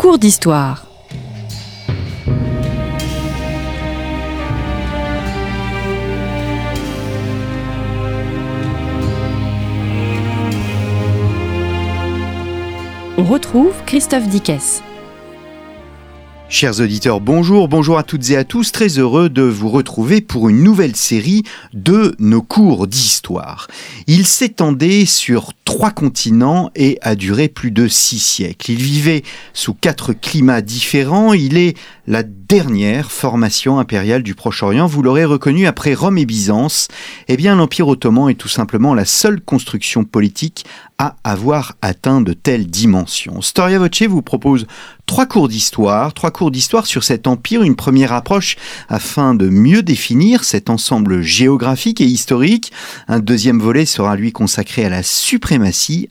cours d'histoire. On retrouve Christophe Dickès. Chers auditeurs, bonjour, bonjour à toutes et à tous, très heureux de vous retrouver pour une nouvelle série de nos cours d'histoire. Il s'étendait sur trois continents et a duré plus de six siècles. Il vivait sous quatre climats différents, il est la dernière formation impériale du Proche-Orient, vous l'aurez reconnu après Rome et Byzance, eh bien l'Empire ottoman est tout simplement la seule construction politique à avoir atteint de telles dimensions. Storia Voce vous propose trois cours d'histoire, trois cours d'histoire sur cet empire, une première approche afin de mieux définir cet ensemble géographique et historique. Un deuxième volet sera lui consacré à la suprématie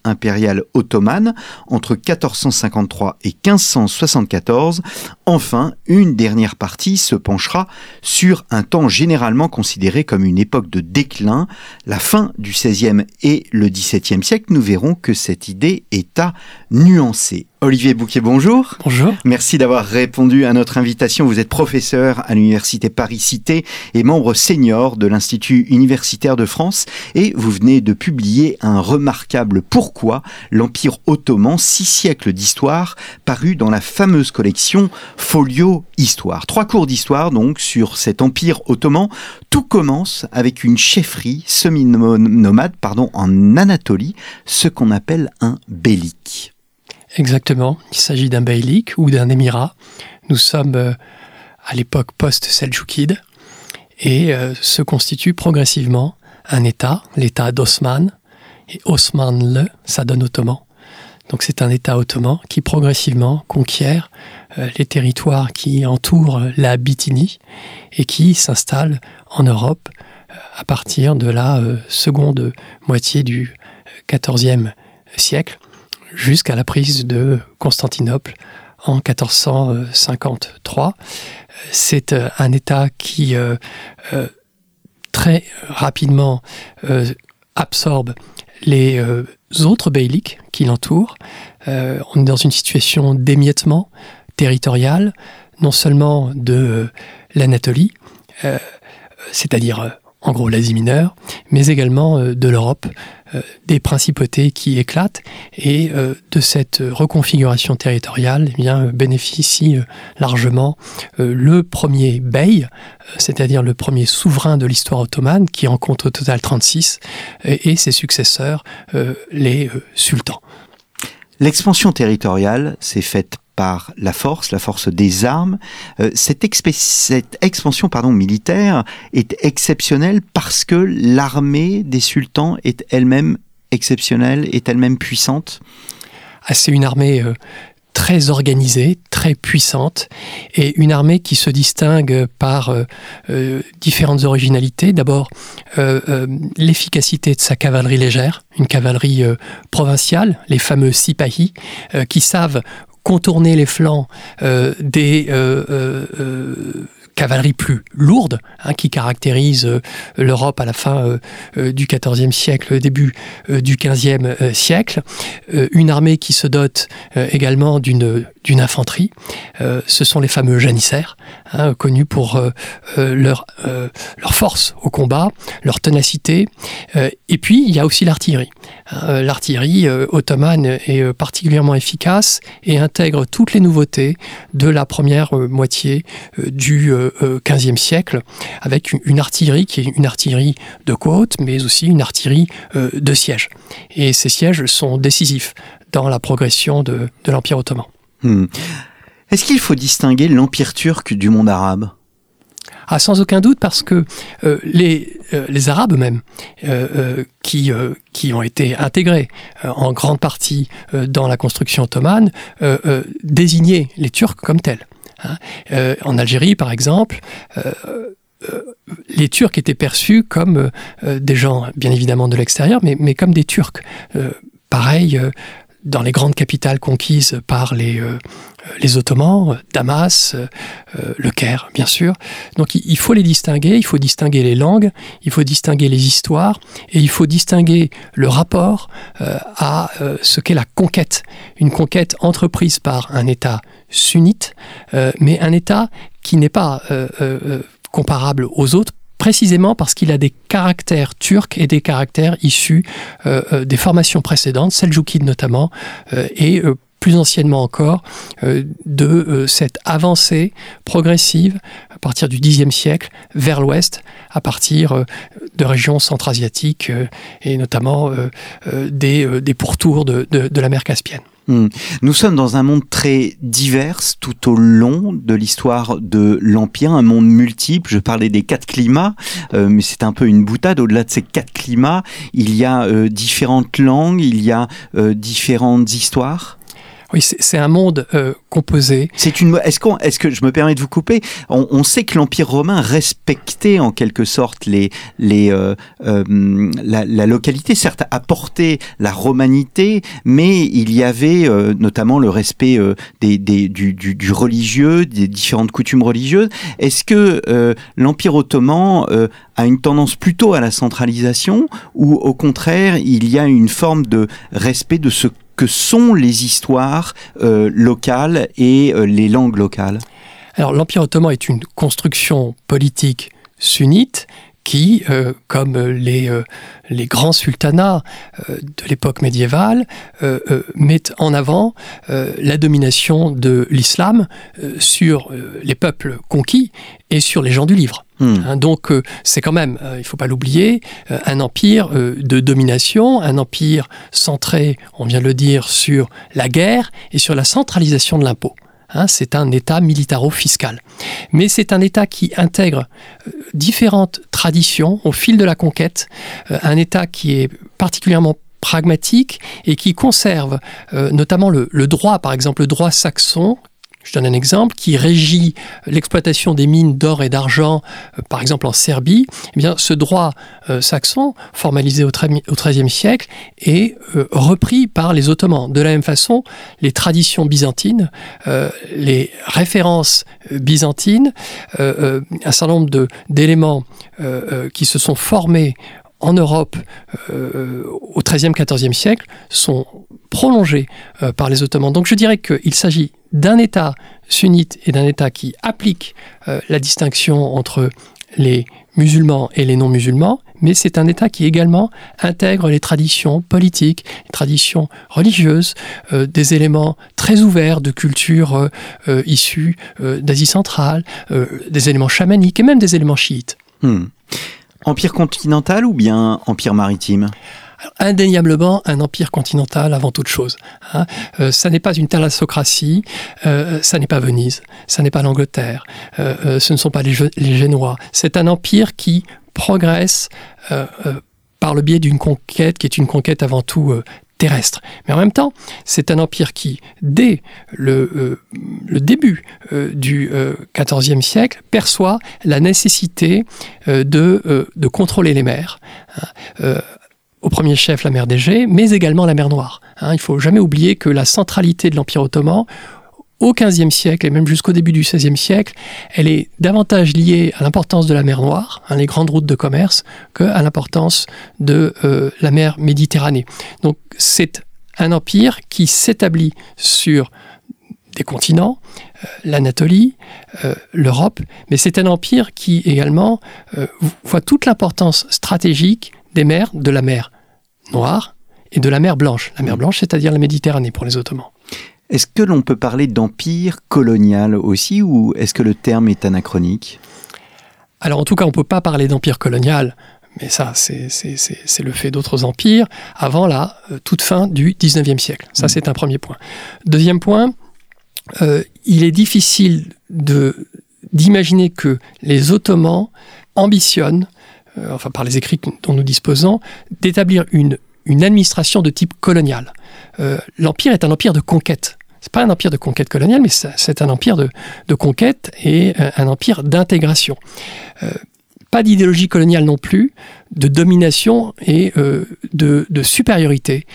impériale ottomane entre 1453 et 1574. Enfin, une dernière partie se penchera sur un temps généralement considéré comme une époque de déclin, la fin du XVIe et le XVIIe siècle. Nous verrons que cette idée est à nuancer. Olivier Bouquet, bonjour. Bonjour. Merci d'avoir répondu à notre invitation. Vous êtes professeur à l'Université Paris-Cité et membre senior de l'Institut universitaire de France et vous venez de publier un remarquable Pourquoi l'Empire ottoman, six siècles d'histoire, paru dans la fameuse collection Folio Histoire. Trois cours d'histoire donc sur cet Empire ottoman. Tout commence avec une chefferie semi-nomade pardon, en Anatolie, ce qu'on appelle un bélique. Exactement, il s'agit d'un beylik ou d'un émirat. Nous sommes euh, à l'époque post-Seljoukide et euh, se constitue progressivement un État, l'État d'Osman, et Osmanlı, ça donne ottoman. Donc c'est un État ottoman qui progressivement conquiert euh, les territoires qui entourent la Bithynie et qui s'installe en Europe à partir de la seconde moitié du XIVe siècle jusqu'à la prise de Constantinople en 1453. C'est euh, un État qui euh, euh, très rapidement absorbe les autres beyliks qui l'entourent. on est dans une situation d'émiettement territorial, non seulement de l'Anatolie, c'est-à-dire en gros l'Asie mineure, mais également de l'Europe, des principautés qui éclatent et euh, de cette reconfiguration territoriale eh bien, bénéficie euh, largement le premier bey, c'est-à-dire le premier souverain de l'histoire ottomane qui en compte au total 36 et, et ses successeurs, les sultans. L'expansion territoriale s'est faite par la force, la force des armes. Euh, cette, expansion militaire est exceptionnelle parce que l'armée des sultans est elle-même exceptionnelle, est elle-même puissante. Ah, c'est une armée euh, très organisée, très puissante, et une armée qui se distingue par euh, différentes originalités. D'abord, l'efficacité de sa cavalerie légère, une cavalerie provinciale, les fameux sipahis, qui savent contourner les flancs euh, des euh, euh, cavaleries plus lourdes hein, qui caractérisent l'Europe à la fin du XIVe siècle, début du XVe siècle. une armée qui se dote également d'une d'une infanterie. ce sont les fameux janissaires, hein, connus pour leur, leur force au combat, leur ténacité. et puis, il y a aussi l'artillerie. Euh, l'artillerie euh, ottomane est euh, particulièrement efficace et intègre toutes les nouveautés de la première moitié du XVe siècle, avec une artillerie qui est une artillerie de côte, mais aussi une artillerie de siège. Et ces sièges sont décisifs dans la progression de, l'Empire ottoman. Hmm. Est-ce qu'il faut distinguer l'Empire turc du monde arabe? Ah, sans aucun doute, parce que euh, les, euh, les Arabes eux-mêmes, euh, qui, qui ont été intégrés en grande partie dans la construction ottomane, désignaient les Turcs comme tels. Hein. en Algérie, par exemple, les Turcs étaient perçus comme des gens, bien évidemment, de l'extérieur, mais, mais comme des Turcs. pareil dans les grandes capitales conquises par les, euh, Ottomans, Damas, le Caire, bien sûr. Donc il faut les distinguer, il faut distinguer les langues, il faut distinguer les histoires, et il faut distinguer le rapport à ce qu'est la conquête. Une conquête entreprise par un État sunnite, mais un État qui n'est pas comparable aux autres précisément parce qu'il a des caractères turcs et des caractères issus euh, euh, des formations précédentes, seljoukides notamment, euh, et plus anciennement encore, de cette avancée progressive à partir du Xe siècle vers l'ouest, à partir de régions centra-asiatiques et notamment des pourtours de la mer Caspienne. Hmm. Nous sommes dans un monde très divers tout au long de l'histoire de l'Empire, un monde multiple. Je parlais des quatre climats, euh, mais c'est un peu une boutade. Au-delà de ces quatre climats, il y a euh, différentes langues, il y a euh, différentes histoires. Oui, c'est un monde euh, composé. C'est une. Est-ce qu'on, est-ce que je me permets de vous couper on, on, sait que l'Empire romain respectait en quelque sorte les les euh, euh, la, la, localité, certes apportait la romanité, mais il y avait euh, notamment le respect euh, des, des du, du, du, religieux, des différentes coutumes religieuses. Est-ce que l'Empire ottoman a une tendance plutôt à la centralisation ou au contraire il y a une forme de respect de ce que sont les histoires euh, locales et euh, les langues locales? Alors l'Empire ottoman est une construction politique sunnite qui, euh, comme les, euh, les grands sultanats euh, de l'époque médiévale, euh, euh, mettent en avant la domination de l'islam sur les peuples conquis et sur les gens du livre. Hmm. Hein, donc c'est quand même, il ne faut pas l'oublier, un empire de domination, un empire centré, on vient de le dire, sur la guerre et sur la centralisation de l'impôt. Hein, c'est un État militaro-fiscal. Mais c'est un État qui intègre euh, différentes traditions au fil de la conquête, euh, un État qui est particulièrement pragmatique et qui conserve euh, notamment le, le droit, par exemple le droit saxon, je donne un exemple qui régit l'exploitation des mines d'or et d'argent, euh, par exemple en Serbie. Eh bien, ce droit euh, saxon, formalisé au XIIIe siècle, est euh, repris par les Ottomans. De la même façon, les traditions byzantines, les références byzantines, un certain nombre d'éléments qui se sont formés en Europe euh, au XIIIe, XIVe siècle sont prolongés euh, par les Ottomans. Donc je dirais qu'il s'agit d'un État sunnite et d'un État qui applique euh, la distinction entre les musulmans et les non-musulmans, mais c'est un État qui également intègre les traditions politiques, les traditions religieuses, euh, des éléments très ouverts de culture euh, euh, issue euh, d'Asie centrale, euh, des éléments chamaniques et même des éléments chiites. Hmm. Empire continental ou bien empire maritime? Indéniablement un empire continental avant toute chose. Hein. Euh, ça n'est pas une thalassocratie, euh, ça n'est pas Venise, ça n'est pas l'Angleterre, euh, ce ne sont pas les, les Génois. C'est un empire qui progresse par le biais d'une conquête qui est une conquête avant tout terrestre. Mais en même temps, c'est un empire qui, dès le, euh, début euh, du euh, XIVe siècle, perçoit la nécessité euh, de, euh, contrôler les mers. Hein, euh, au premier chef la mer d'Égée, mais également la mer Noire. Hein, il ne faut jamais oublier que la centralité de l'Empire ottoman au XVe siècle et même jusqu'au début du XVIe siècle, elle est davantage liée à l'importance de la mer Noire, hein, les grandes routes de commerce, qu'à l'importance de euh, la mer Méditerranée. Donc c'est un empire qui s'établit sur des continents, euh, l'Anatolie, euh, l'Europe, mais c'est un empire qui également voit toute l'importance stratégique des mers, de la mer Noire et de la mer Blanche. La mer Blanche, c'est-à-dire la Méditerranée pour les Ottomans. Est-ce que l'on peut parler d'empire colonial aussi ou est-ce que le terme est anachronique? Alors en tout cas, on ne peut pas parler d'empire colonial, mais ça, c'est le fait d'autres empires, avant la euh, toute fin du 19e siècle. Ça, mmh. c'est un premier point. Deuxième point, euh, il est difficile d'imaginer que les Ottomans ambitionnent, euh, enfin par les écrits dont nous disposons, d'établir une, une administration de type colonial. Euh, L'empire est un empire de conquête c'est pas un empire de conquête coloniale, mais c'est un empire de, conquête et euh, un empire d'intégration. Euh, pas d'idéologie coloniale non plus, de domination et de, de, supériorité,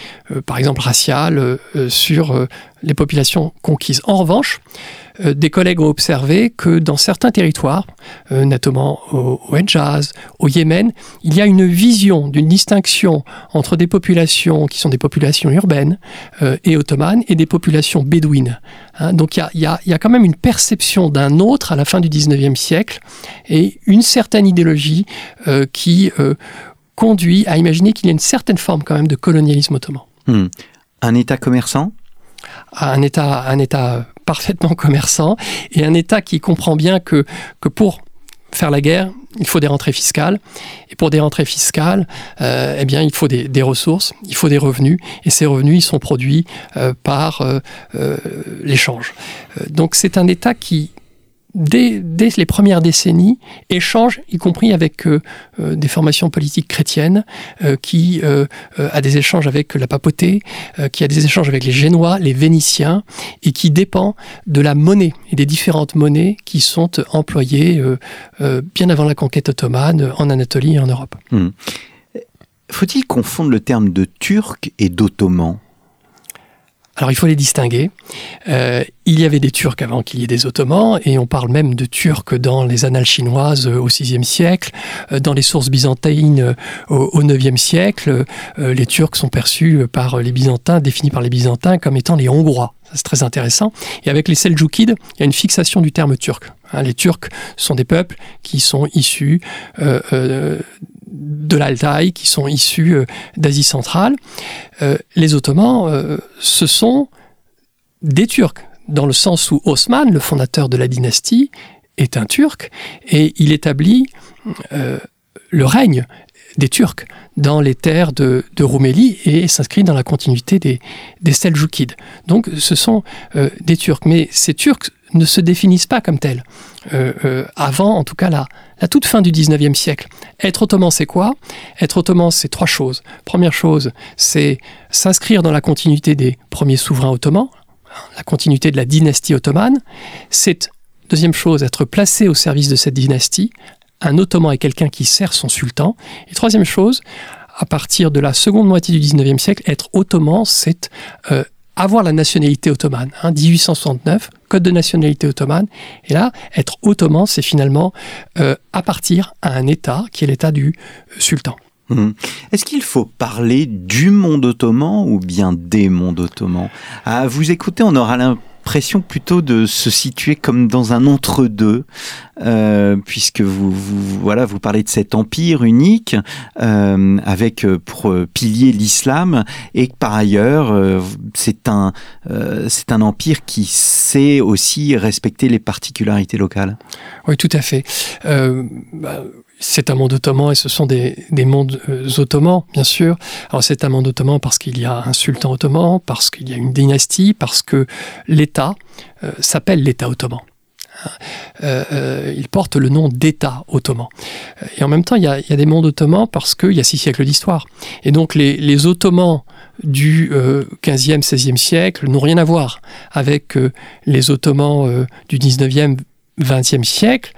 par exemple raciale, sur les populations conquises. En revanche, euh, des collègues ont observé que dans certains territoires, euh, notamment au, au Hejaz, au Yémen, il y a une vision d'une distinction entre des populations qui sont des populations urbaines euh, et ottomanes et des populations bédouines. Hein. donc il y, a, quand même une perception d'un autre à la fin du 19e siècle et une certaine idéologie qui conduit à imaginer qu'il y a une certaine forme quand même de colonialisme ottoman. Hmm. Un État commerçant? Un État, un État parfaitement commerçant et un État qui comprend bien que, pour faire la guerre, il faut des rentrées fiscales. Et pour des rentrées fiscales, euh, eh il faut des, ressources, il faut des revenus. Et ces revenus, ils sont produits euh, par euh, l'échange. donc c'est un État qui, dès, les premières décennies, échange, y compris avec euh, euh, des formations politiques chrétiennes, euh, qui a des échanges avec la papauté, qui a des échanges avec les Génois, les Vénitiens, et qui dépend de la monnaie et des différentes monnaies qui sont employées bien avant la conquête ottomane en Anatolie et en Europe. Hmm. Faut-il confondre le terme de turc et d'ottoman? Alors il faut les distinguer. Euh, il y avait des Turcs avant qu'il y ait des Ottomans, et on parle même de Turcs dans les annales chinoises au VIe siècle, euh, dans les sources byzantines au IXe siècle. Euh, les Turcs sont perçus par les Byzantins, définis par les Byzantins comme étant les Hongrois. C'est très intéressant. Et avec les Seljoukides, il y a une fixation du terme turc. Hein, les Turcs sont des peuples qui sont issus de l'Altaï qui sont issus euh, d'Asie centrale. Euh, les Ottomans, euh, ce sont des Turcs, dans le sens où Osman, le fondateur de la dynastie, est un Turc et il établit le règne des Turcs dans les terres de, Roumélie et s'inscrit dans la continuité des, des Seljoukides. Donc ce sont des Turcs, mais ces Turcs ne se définissent pas comme tels. avant, en tout cas, la, la toute fin du 19e siècle. Être ottoman, c'est quoi? Être ottoman, c'est trois choses. Première chose, c'est s'inscrire dans la continuité des premiers souverains ottomans, la continuité de la dynastie ottomane. C'est, deuxième chose, être placé au service de cette dynastie. Un ottoman est quelqu'un qui sert son sultan. Et troisième chose, à partir de la seconde moitié du 19e siècle, être ottoman, c'est euh, avoir la nationalité ottomane. 1869, hein, code de nationalité ottomane. Et là, être ottoman, c'est finalement euh, appartir à un État qui est l'État du euh, sultan. Mmh. Est-ce qu'il faut parler du monde ottoman ou bien des mondes ottomans? À vous écouter, on aura l'impression pression plutôt de se situer comme dans un entre-deux, euh, puisque vous, voilà, vous parlez de cet empire unique euh, avec euh, pour pilier l'islam et par ailleurs c'est un c'est un empire qui sait aussi respecter les particularités locales. Oui, tout à fait. Bah, c'est un monde ottoman et ce sont des, mondes euh, ottomans, bien sûr. Alors c'est un monde ottoman parce qu'il y a un sultan ottoman, parce qu'il y a une dynastie, parce que l'État euh, s'appelle l'État ottoman. Euh, il porte le nom d'État ottoman. Et en même temps, il y a, des mondes ottomans parce qu'il y a six siècles d'histoire. Et donc les, Ottomans du 15e, 16e siècle n'ont rien à voir avec les Ottomans du 19e, 20e siècle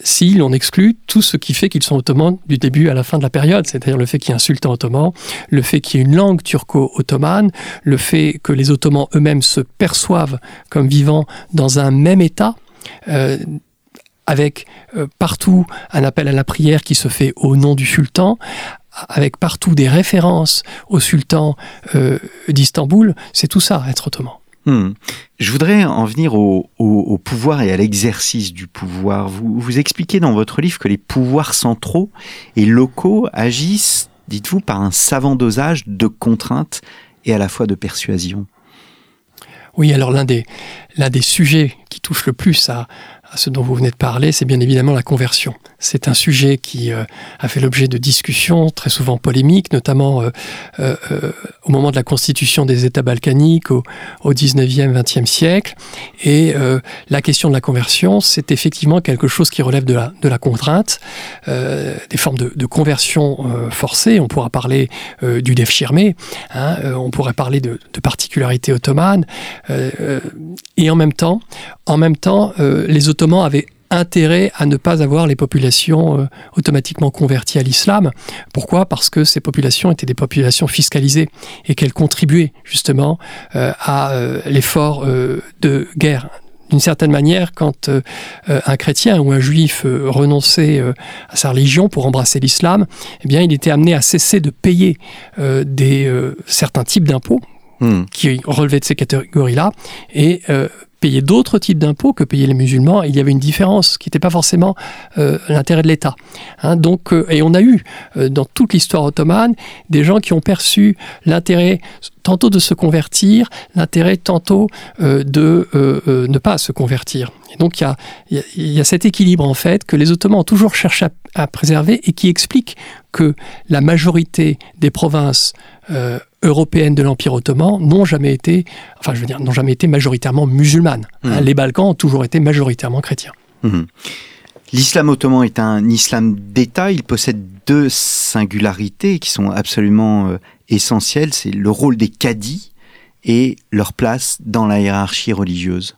si l'on exclut tout ce qui fait qu'ils sont ottomans du début à la fin de la période, c'est-à-dire le fait qu'il y ait un sultan ottoman, le fait qu'il y ait une langue turco-ottomane, le fait que les Ottomans eux-mêmes se perçoivent comme vivant dans un même État, euh, avec euh, partout un appel à la prière qui se fait au nom du sultan, avec partout des références au sultan euh, d'Istanbul, c'est tout ça, être ottoman. Hmm. Je voudrais en venir au, pouvoir et à l'exercice du pouvoir. Vous, expliquez dans votre livre que les pouvoirs centraux et locaux agissent, dites-vous, par un savant dosage de contraintes et à la fois de persuasion. Oui, alors l'un des, des sujets qui touche le plus à ce dont vous venez de parler, c'est bien évidemment la conversion. C'est un sujet qui euh, a fait l'objet de discussions très souvent polémiques, notamment euh, euh, au moment de la constitution des États balkaniques au, au 19e, 20e siècle. Et la question de la conversion, c'est effectivement quelque chose qui relève de la, de la contrainte, des formes de, conversion forcée. On pourra parler du defshirmé, hein, on pourrait parler de, de particularités ottomanes. et en même temps, en même temps les Ottomans avaient intérêt à ne pas avoir les populations euh, automatiquement converties à l'islam. Pourquoi? Parce que ces populations étaient des populations fiscalisées et qu'elles contribuaient justement euh, à euh, l'effort de guerre d'une certaine manière, quand un chrétien ou un juif renonçait à sa religion pour embrasser l'islam, eh bien, il était amené à cesser de payer des certains types d'impôts hmm. qui relevaient de ces catégories-là et payer d'autres types d'impôts que payaient les musulmans. Il y avait une différence qui n'était pas forcément euh, l'intérêt de l'État. Hein, donc, euh, et on a eu euh, dans toute l'histoire ottomane des gens qui ont perçu l'intérêt tantôt de se convertir, l'intérêt tantôt de ne pas se convertir. Et donc il y, a, il y, a, cet équilibre en fait que les Ottomans ont toujours cherché à, à préserver et qui explique que la majorité des provinces européennes de l'Empire ottoman n'ont jamais été, enfin je veux dire, n'ont jamais été majoritairement musulmanes. Mmh. Hein, les Balkans ont toujours été majoritairement chrétiens. Mmh. L'islam ottoman est un islam d'État. Il possède deux singularités qui sont absolument euh, essentielles. C'est le rôle des cadis et leur place dans la hiérarchie religieuse.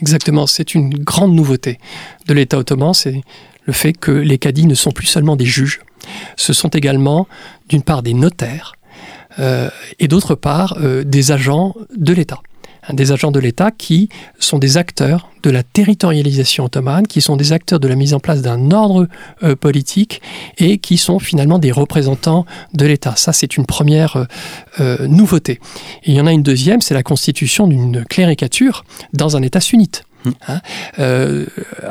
Exactement, c'est une grande nouveauté de l'État ottoman, c'est le fait que les cadis ne sont plus seulement des juges, ce sont également d'une part des notaires, euh, et d'autre part euh, des agents de l'État des agents de l'État qui sont des acteurs de la territorialisation ottomane, qui sont des acteurs de la mise en place d'un ordre euh, politique et qui sont finalement des représentants de l'État. Ça, c'est une première nouveauté. Et il y en a une deuxième, c'est la constitution d'une cléricature dans un État sunnite. Mmh. Hein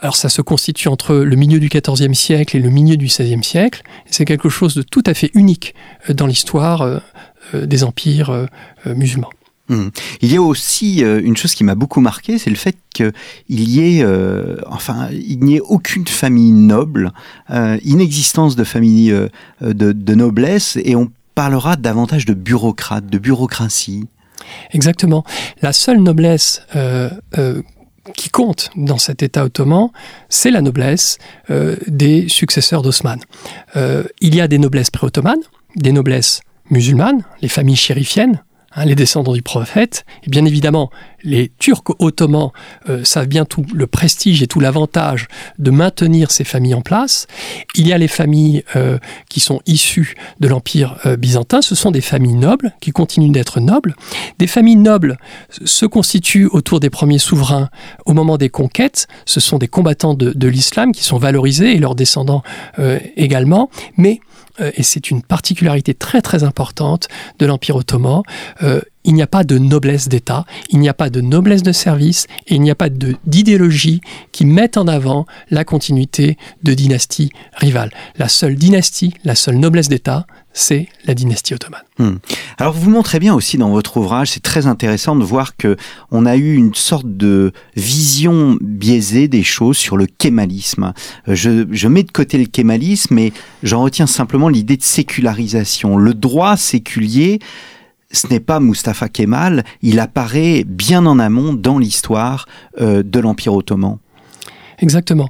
alors ça se constitue entre le milieu du XIVe siècle et le milieu du XVIe siècle. C'est quelque chose de tout à fait unique dans l'histoire euh, des empires euh, euh, musulmans. Mmh. Il y a aussi une chose qui m'a beaucoup marqué, c'est le fait qu'il y ait, enfin, il n'y ait aucune famille noble, inexistence de famille de, noblesse, et on parlera davantage de bureaucrates, de bureaucratie. Exactement. La seule noblesse qui compte dans cet État ottoman, c'est la noblesse des successeurs d'Osman. il y a des noblesses pré-ottomanes, des noblesses musulmanes, les familles chérifiennes, hein, les descendants du prophète, et bien évidemment les Turcs ottomans euh, savent bien tout le prestige et tout l'avantage de maintenir ces familles en place. Il y a les familles euh, qui sont issues de l'Empire euh, byzantin, ce sont des familles nobles qui continuent d'être nobles. Des familles nobles se constituent autour des premiers souverains au moment des conquêtes, ce sont des combattants de, de l'islam qui sont valorisés et leurs descendants également, mais et c'est une particularité très très importante de l'Empire ottoman, euh, il n'y a pas de noblesse d'État, il n'y a pas de noblesse de service, et il n'y a pas d'idéologie qui mette en avant la continuité de dynasties rivales. La seule dynastie, la seule noblesse d'État, c'est la dynastie ottomane. Hmm. Alors vous montrez bien aussi dans votre ouvrage, c'est très intéressant de voir que on a eu une sorte de vision biaisée des choses sur le kémalisme. Euh, je, mets de côté le kémalisme et j'en retiens simplement l'idée de sécularisation. Le droit séculier ce n'est pas Mustafa Kemal, il apparaît bien en amont dans l'histoire euh, de l'Empire ottoman. Exactement.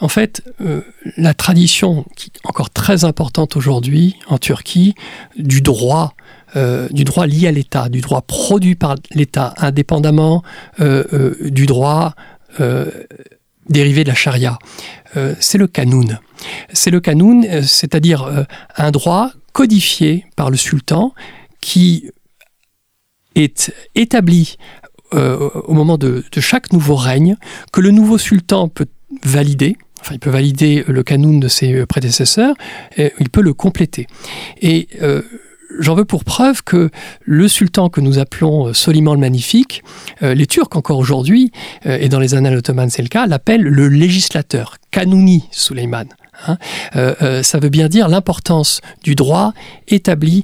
En fait, euh, la tradition, qui est encore très importante aujourd'hui en Turquie, du droit, euh, du droit lié à l'État, du droit produit par l'État, indépendamment du droit dérivé de la charia, c'est le kanoun. C'est le kanoun, c'est-à-dire un droit codifié par le sultan qui est établi euh, au moment de, chaque nouveau règne, que le nouveau sultan peut valider, enfin il peut valider le canon de ses prédécesseurs, et il peut le compléter. Et euh, j'en veux pour preuve que le sultan que nous appelons Soliman le Magnifique, euh, les Turcs encore aujourd'hui, et dans les annales ottomanes c'est le cas, l'appellent le législateur, Kanouni Suleiman. Hein. ça veut bien dire l'importance du droit établi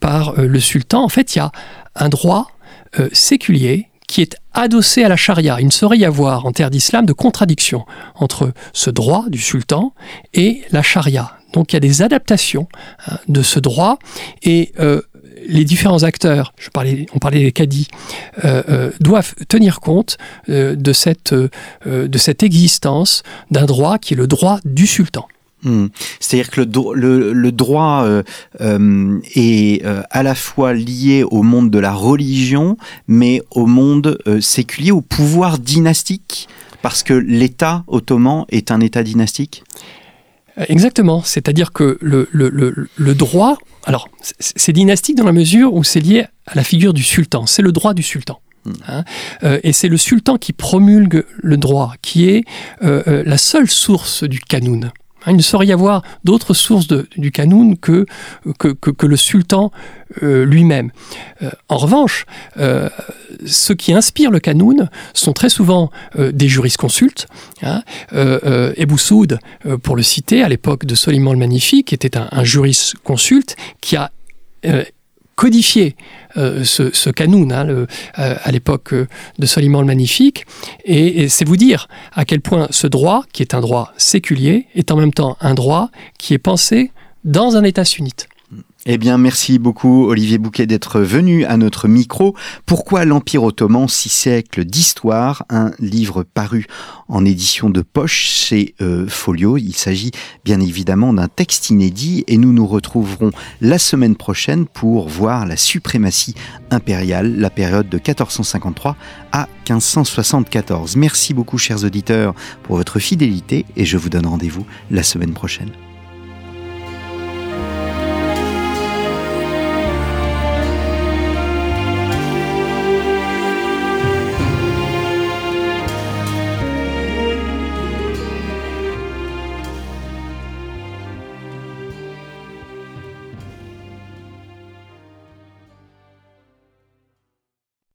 par le sultan. En fait, il y a un droit euh, séculier qui est adossé à la charia. Il ne saurait y avoir en terre d'islam de contradiction entre ce droit du sultan et la charia. Donc il y a des adaptations hein, de ce droit et euh, les différents acteurs, je parlais, on parlait des caddies, euh, doivent tenir compte de, cette, de cette existence d'un droit qui est le droit du sultan. Hmm. C'est-à-dire que le, le, droit euh, euh, est euh, à la fois lié au monde de la religion, mais au monde séculier, au pouvoir dynastique Parce que l'État ottoman est un État dynastique? Exactement, c'est-à-dire que le, droit, alors c'est dynastique dans la mesure où c'est lié à la figure du sultan, c'est le droit du sultan. Hmm. Hein. Et c'est le sultan qui promulgue le droit, qui est la seule source du canoun. Hein, il ne saurait y avoir d'autres sources du canoun que, le sultan lui-même. en revanche, ceux qui inspirent le canoun sont très souvent des jurisconsultes. Hein, Soud, pour le citer, à l'époque de Soliman le Magnifique, était un, un jurisconsulte qui a codifié euh, ce, canoun hein, euh, à l'époque euh, de Soliman le Magnifique. Et, c'est vous dire à quel point ce droit, qui est un droit séculier, est en même temps un droit qui est pensé dans un État sunnite. Eh bien, merci beaucoup Olivier Bouquet d'être venu à notre micro. Pourquoi l'Empire ottoman, six siècles d'histoire Un livre paru en édition de poche chez euh, Folio? Il s'agit bien évidemment d'un texte inédit et nous nous retrouverons la semaine prochaine pour voir la suprématie impériale, la période de 1453 à 1574. Merci beaucoup chers auditeurs pour votre fidélité et je vous donne rendez-vous la semaine prochaine.